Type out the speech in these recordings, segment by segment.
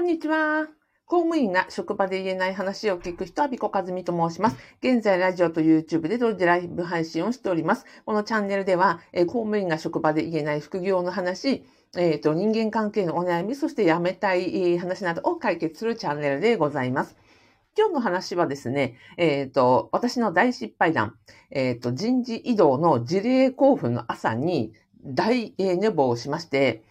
こんにちは。公務員が職場で言えない話を聞く人は、ビコカズミと申します。現在、ラジオと YouTube で同時ライブ配信をしております。このチャンネルでは、えー、公務員が職場で言えない副業の話、えっ、ー、と、人間関係のお悩み、そして辞めたい話などを解決するチャンネルでございます。今日の話はですね、えっ、ー、と、私の大失敗談、えっ、ー、と、人事異動の事例交付の朝に大寝坊をしまして、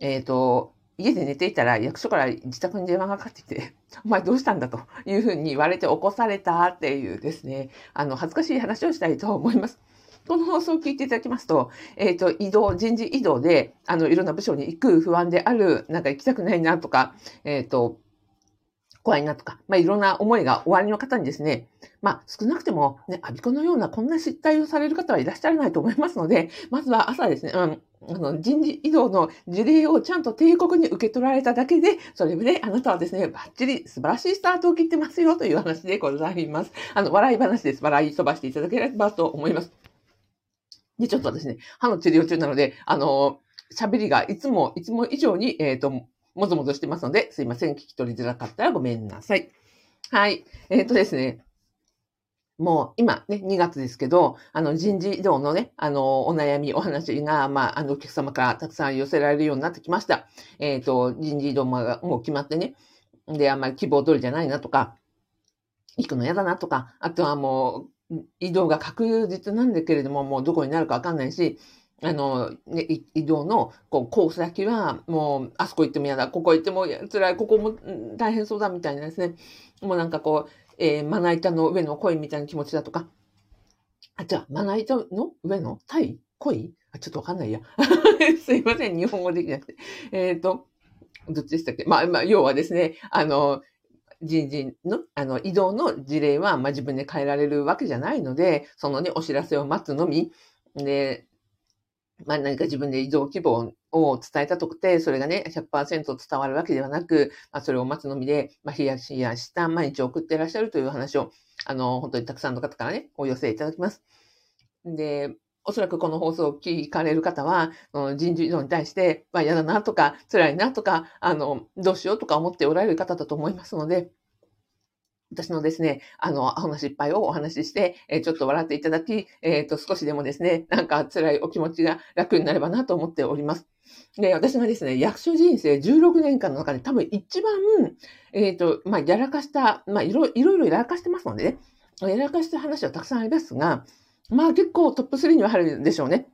えっ、と、家で寝ていたら役所から自宅に電話がかかってきて、お前どうしたんだというふうに言われて起こされたっていうですね、あの、恥ずかしい話をしたいと思います。この放送を聞いていただきますと、えっ、ー、と、移動、人事異動で、あの、いろんな部署に行く不安である、なんか行きたくないなとか、えっ、ー、と、怖いなとか、まあ、いろんな思いが終わりの方にですね、まあ、少なくても、ね、アビコのようなこんな失態をされる方はいらっしゃらないと思いますので、まずは朝ですね、うん、あの、人事異動の事例をちゃんと帝国に受け取られただけで、それであなたはですね、バッチリ素晴らしいスタートを切ってますよという話でございます。あの、笑い話です。笑い飛ばしていただければと思います。で、ちょっとですね、歯の治療中なので、あの、喋りがいつも、いつも以上に、えっ、ー、と、もぞもぞしてますので、すいません。聞き取りづらかったらごめんなさい。はい。えっ、ー、とですね。もう今ね、2月ですけど、あの人事異動のね、あの、お悩み、お話が、まあ、あの、お客様からたくさん寄せられるようになってきました。えっ、ー、と、人事異動ももう決まってね。で、あんまり希望通りじゃないなとか、行くの嫌だなとか、あとはもう、移動が確実なんだけれども、もうどこになるかわかんないし、あの、ね、移動の、こう、コース先は、もう、あそこ行っても嫌だ、ここ行っても辛い、ここも大変そうだ、みたいなですね。もうなんかこう、えー、まな板の上の恋みたいな気持ちだとか。あ、じゃあ、まな板の上のタイ恋？あ、ちょっとわかんないや。すいません、日本語できなくて。えっ、ー、と、どっちでしたっけ？まあ、まあ、要はですね、あの、人事の、あの、移動の事例は、まあ、自分で変えられるわけじゃないので、そのね、お知らせを待つのみ。で、まあ何か自分で移動希望を伝えたとて、それがね、100%伝わるわけではなく、まあそれを待つのみで、まあ冷やしやした毎日を送っていらっしゃるという話を、あの、本当にたくさんの方からね、お寄せいただきます。で、おそらくこの放送を聞かれる方は、人事異動に対して、まあ嫌だなとか、辛いなとか、あの、どうしようとか思っておられる方だと思いますので、私のですね、あの、アホな失敗をお話しして、え、ちょっと笑っていただき、えっ、ー、と、少しでもですね、なんか辛いお気持ちが楽になればなと思っております。で、私がですね、役所人生16年間の中で多分一番、えっ、ー、と、まあ、やらかした、まあ、いろいろいろやらかしてますのでね、やらかした話はたくさんありますが、まあ結構トップ3には入るでしょうね。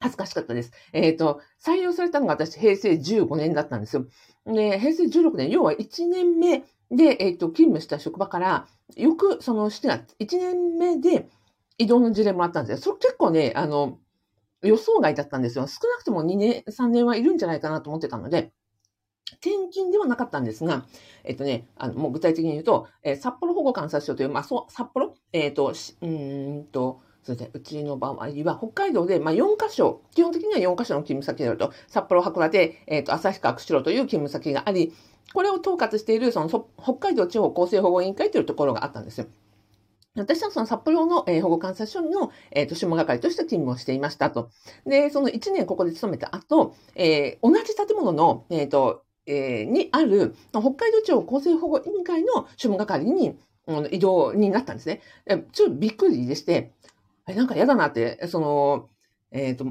恥ずかしかったです。えっ、ー、と、採用されたのが私、平成15年だったんですよ。で、平成16年、要は1年目で、えっ、ー、と、勤務した職場から、よく、その、して、1年目で移動の事例もらったんですよ。それ結構ね、あの、予想外だったんですよ。少なくとも2年、3年はいるんじゃないかなと思ってたので、転勤ではなかったんですが、えっとね、あの、もう具体的に言うと、えー、札幌保護観察所という、まあ、そう、札幌？えっ、ー、と、うんと、そうですね、うちの場合は、北海道で、まあ、4カ所、基本的には4カ所の勤務先であると、札幌、函館、えっ、ー、と、旭川、釧路という勤務先があり、これを統括している、その、北海道地方厚生保護委員会というところがあったんですよ。私はその札幌の、えー、保護観察所の、えー、と、下係として勤務をしていましたと。で、その1年ここで勤めた後、えー、同じ建物の、えっ、ー、と、えー、にある、北海道地方厚生保護委員会の主務係に、うん、移動になったんですね。ちょっとびっくりでして、えなんか嫌だなって、その、えっ、ー、と、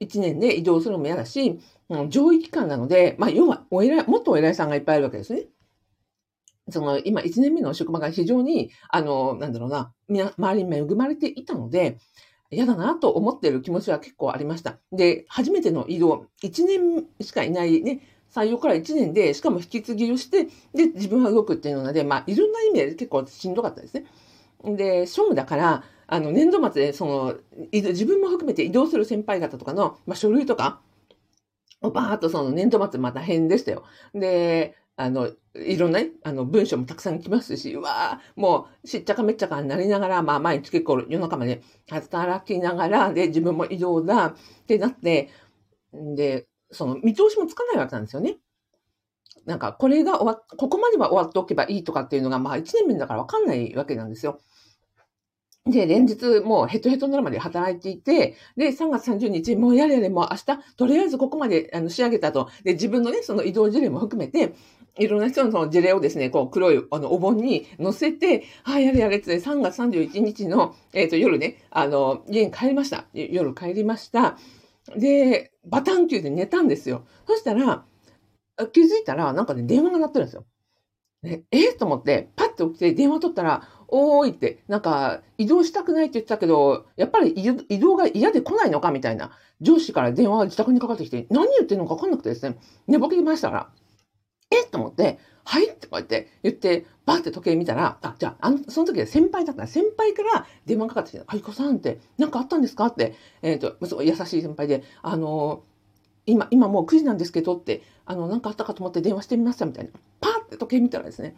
1年で移動するのも嫌だし、うん、上位機関なので、まあ、要は、お偉い、もっとお偉いさんがいっぱいいるわけですね。その、今、1年目の職場が非常に、あの、なんだろうな、みな、周りに恵まれていたので、嫌だなと思っている気持ちは結構ありました。で、初めての移動、1年しかいないね、採用から1年で、しかも引き継ぎをして、で、自分は動くっていうので、まあ、いろんな意味で結構しんどかったですね。で、庶務だから、あの、年度末で、その、自分も含めて移動する先輩方とかの、まあ、書類とか、バーっとその年度末また変でしたよ。で、あの、いろんなね、あの、文章もたくさん来ますし、うわーもう、しっちゃかめっちゃかになりながら、まあ、毎日結構夜中まで働きながら、で、自分も移動だ、ってなって、で、その、見通しもつかないわけなんですよね。なんか、これが終わ、ここまでは終わっておけばいいとかっていうのが、まあ、1年目だからわかんないわけなんですよ。で、連日もうヘトヘトになるまで働いていて、で、3月30日、もうやれやれ、もう明日、とりあえずここまであの仕上げたと。で、自分のね、その移動事例も含めて、いろんな人のその事例をですね、こう黒いあのお盆に載せて、はい、やれやれって3月31日の、えっ、ー、と夜ね、あの、家に帰りました。夜帰りました。で、バタンキューで寝たんですよ。そしたら、気づいたら、なんかね、電話が鳴ってるんですよ。ね、えと思って、パッと起きて電話取ったら、おーいって、なんか、移動したくないって言ってたけど、やっぱり移動が嫌で来ないのかみたいな、上司から電話が自宅にかかってきて、何言ってんのか分かんなくてですね、寝ぼけましたから、えと思って、はいってこうやって言って、バーって時計見たら、あ、じゃあ、あの、その時は先輩だった先輩から電話かかってきて、あいこさんって、なんかあったんですかって、えっ、ー、と、すごい優しい先輩で、あの今、今もう9時なんですけどって、あの、なんかあったかと思って電話してみましたみたいな。パーって時計見たらですね、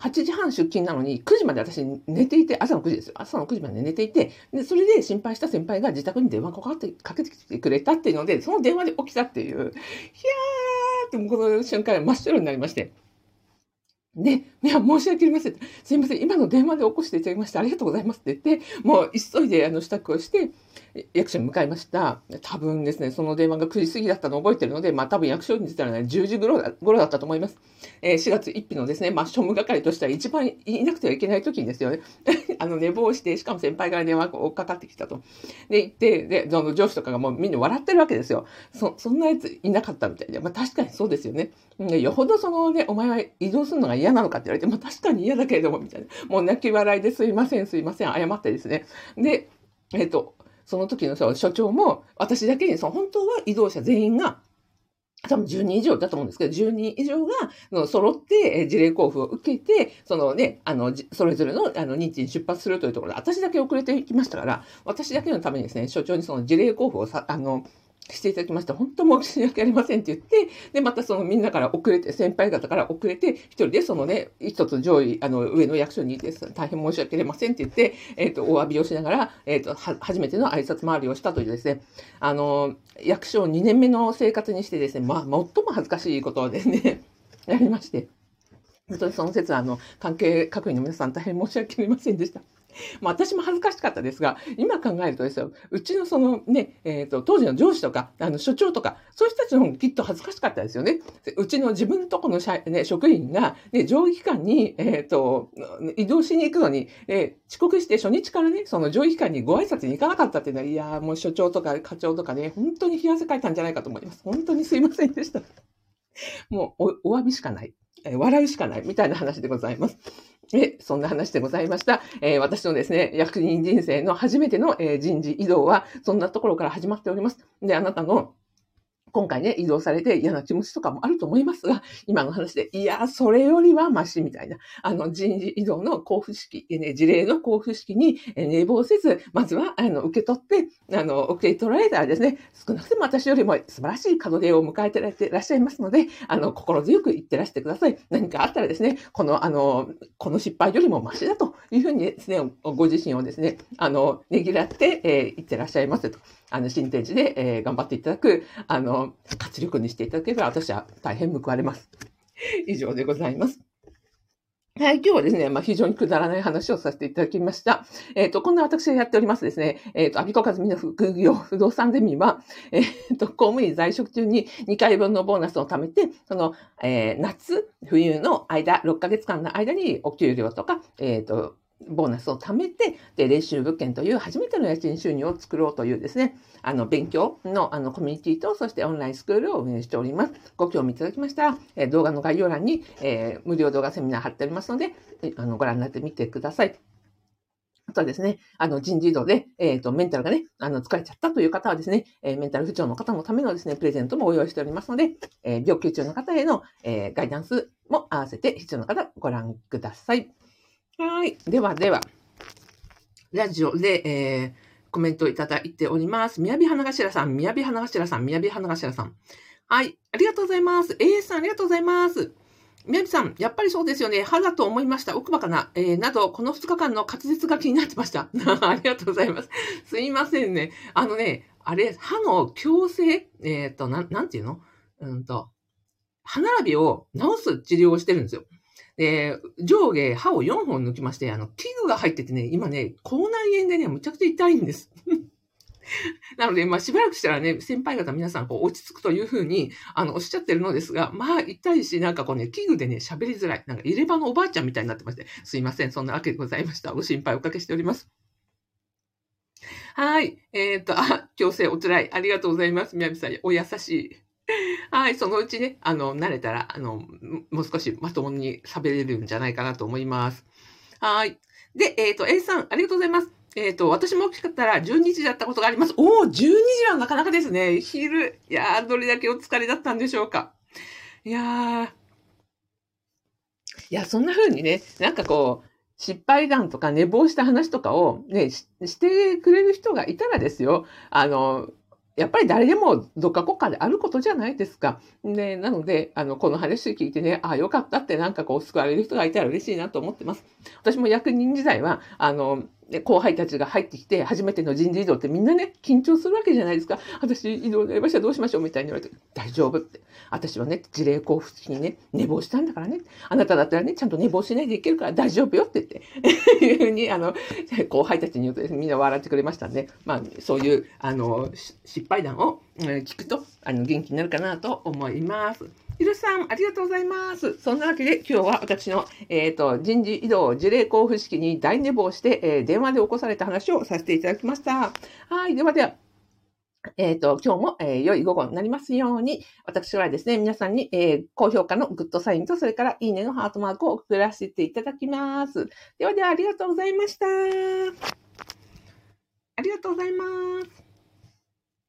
8時半出勤なのに9時まで私寝ていて、朝の9時ですよ。朝の9時まで寝ていて、で、それで心配した先輩が自宅に電話かかって、かけてきてくれたっていうので、その電話で起きたっていう、ひゃーってこの瞬間真っ白になりまして。で、いや、申し訳ありません。すいません。今の電話で起こしていただきましてありがとうございますって言って、もう急いであの支度をして、役所に向かいました。多分ですね、その電話が9時過ぎだったのを覚えてるので、まあ多分役所に出たらね、10時頃だ頃だったと思います。えー、4月1日のですね、まあ庶務係としては一番いなくてはいけない時にですよね。あの、寝坊して、しかも先輩から電話が追っかかってきたと。で、行って、で、その上司とかがもうみんな笑ってるわけですよ。そ、そんなやついなかったみたいで。まあ確かにそうですよね。でよほどそのね、お前は移動するのが嫌なのかって言われて、まあ確かに嫌だけれども、みたいな。もう泣き笑いですいません、すいません、謝ってですね。で、えっ、ー、と、その時の所長も、私だけに、その本当は移動者全員が、多分10人以上だと思うんですけど、10人以上が、の揃って、事例交付を受けて、そのね、あの、それぞれの、あの、日地に出発するというところで、私だけ遅れていきましたから、私だけのためにですね、所長にその事例交付をさ、あの、していただきました。本当申し訳ありませんって言って、で、またそのみんなから遅れて、先輩方から遅れて、一人でそのね、一つ上位、あの、上の役所にです。大変申し訳ありませんって言って、えっ、ー、と、お詫びをしながら、えっ、ー、と、初めての挨拶回りをしたというですね、あの、役所2年目の生活にしてですね、まあ、最も恥ずかしいことをですね、やりまして、本当にその説は、あの、関係各位の皆さん大変申し訳ありませんでした。まあ私も恥ずかしかったですが、今考えるとですよ、うちのそのね、えっ、ー、と、当時の上司とか、あの、所長とか、そういう人たちの方がきっと恥ずかしかったですよね。うちの自分のとこの社、ね、職員が、ね、上位機関に、えっ、ー、と、移動しに行くのに、えー、遅刻して初日からね、その上位機関にご挨拶に行かなかったっていうのは、いやもう所長とか課長とかね、本当に冷や汗かいたんじゃないかと思います。本当にすいませんでした。もうお、お詫びしかない。え笑うしかないみたいな話でございます。え、そんな話でございました。えー、私のですね、役人人生の初めての、えー、人事異動は、そんなところから始まっております。で、あなたの今回ね、移動されて嫌な気持ちとかもあると思いますが、今の話で、いや、それよりはマシみたいな、あの、人事異動の交付式、ね、事例の交付式に寝坊せず、まずは、あの、受け取って、あの、受け取られたらですね、少なくとも私よりも素晴らしい門出を迎えてらっしゃいますので、あの、心強く言ってらしてください。何かあったらですね、この、あの、この失敗よりもマシだというふうにですね、ご自身をですね、あの、ねぎらって、えー、言ってらっしゃいますと。あの、新天地で、えー、頑張っていただく、あの、活力にしていただければ、私は大変報われます。以上でございます。はい、今日はですね、まあ、非常にくだらない話をさせていただきました。えっ、ー、と、こんな私がやっておりますですね、えっ、ー、と、アビコカズミの副業不動産ゼミは、えっ、ー、と、公務員在職中に2回分のボーナスを貯めて、その、え夏、冬の間、6ヶ月間の間にお給料とか、えっ、と、ボーナスを貯めて、で、練習物件という初めての家賃収入を作ろうというですね、あの、勉強の、あの、コミュニティと、そしてオンラインスクールを運営しております。ご興味いただきましたら、え、動画の概要欄に、えー、無料動画セミナー貼っておりますので、あの、ご覧になってみてください。あとはですね、あの、人事異動で、えっ、ー、と、メンタルがね、あの、疲れちゃったという方はですね、えー、メンタル不調の方のためのですね、プレゼントもご用意しておりますので、えー、病気中の方への、え、ガイダンスも合わせて必要な方、ご覧ください。はい。ではでは。ラジオで、えー、コメントいただいております。みやび花頭さん、みやび花頭さん、みやび花頭さん。はい。ありがとうございます。A さん、ありがとうございます。みやびさん、やっぱりそうですよね。歯だと思いました。奥歯かな。えー、など、この2日間の滑舌が気になってました。ありがとうございます。すいませんね。あのね、あれ、歯の矯正、えっ、ー、と、なん、なんていうの？うんと、歯並びを治す治療をしてるんですよ。で、上下歯を4本抜きまして、あの、器具が入っててね、今ね、口内炎でね、むちゃくちゃ痛いんです。なので、まあ、しばらくしたらね、先輩方皆さん、こう、落ち着くというふうに、あの、おっしゃってるのですが、まあ、痛いし、なんかこうね、器具でね、喋りづらい。なんか、入れ歯のおばあちゃんみたいになってまして、すいません。そんなわけでございました。ご心配おかけしております。はい。えっ、ー、と、あ、強制おつらい。ありがとうございます。みやびさん、お優しい。はい。そのうちね、あの、慣れたら、あの、もう少しまともに喋れるんじゃないかなと思います。はい。で、えっ、ー、と、A さん、ありがとうございます。えっ、ー、と、私も大きかったら12時だったことがあります。おお、12時はなかなかですね。昼。いやー、どれだけお疲れだったんでしょうか。いや。いや、そんな風にね、なんかこう、失敗談とか寝坊した話とかをね、してくれる人がいたらですよ。あの、やっぱり誰でもどっか国家であることじゃないですか。で、なので、あの、この話聞いてね、ああ、よかったってなんかこう救われる人がいたら嬉しいなと思ってます。私も役人時代は、あの、で、後輩たちが入ってきて、初めての人事異動ってみんなね、緊張するわけじゃないですか。私、異動になりました、どうしましょうみたいに言われて、大丈夫って。私はね、事例交付式にね、寝坊したんだからね。あなただったらね、ちゃんと寝坊しないでいけるから大丈夫よって言って、いうふうに、あの、後輩たちに言うと、みんな笑ってくれましたんで、まあ、そういう、あの、失敗談を聞くと、あの、元気になるかなと思います。ひるさん、ありがとうございます。そんなわけで、今日は私の、えっ、ー、と、人事異動事例交付式に大寝坊して、えー、電話で起こされた話をさせていただきました。はい、ではでは。えっ、ー、と、今日も、えー、良い午後になりますように、私はですね、皆さんに、えー、高評価のグッドサインと、それからいいねのハートマークを送らせていただきます。ではでは、ありがとうございました。ありがとうございます。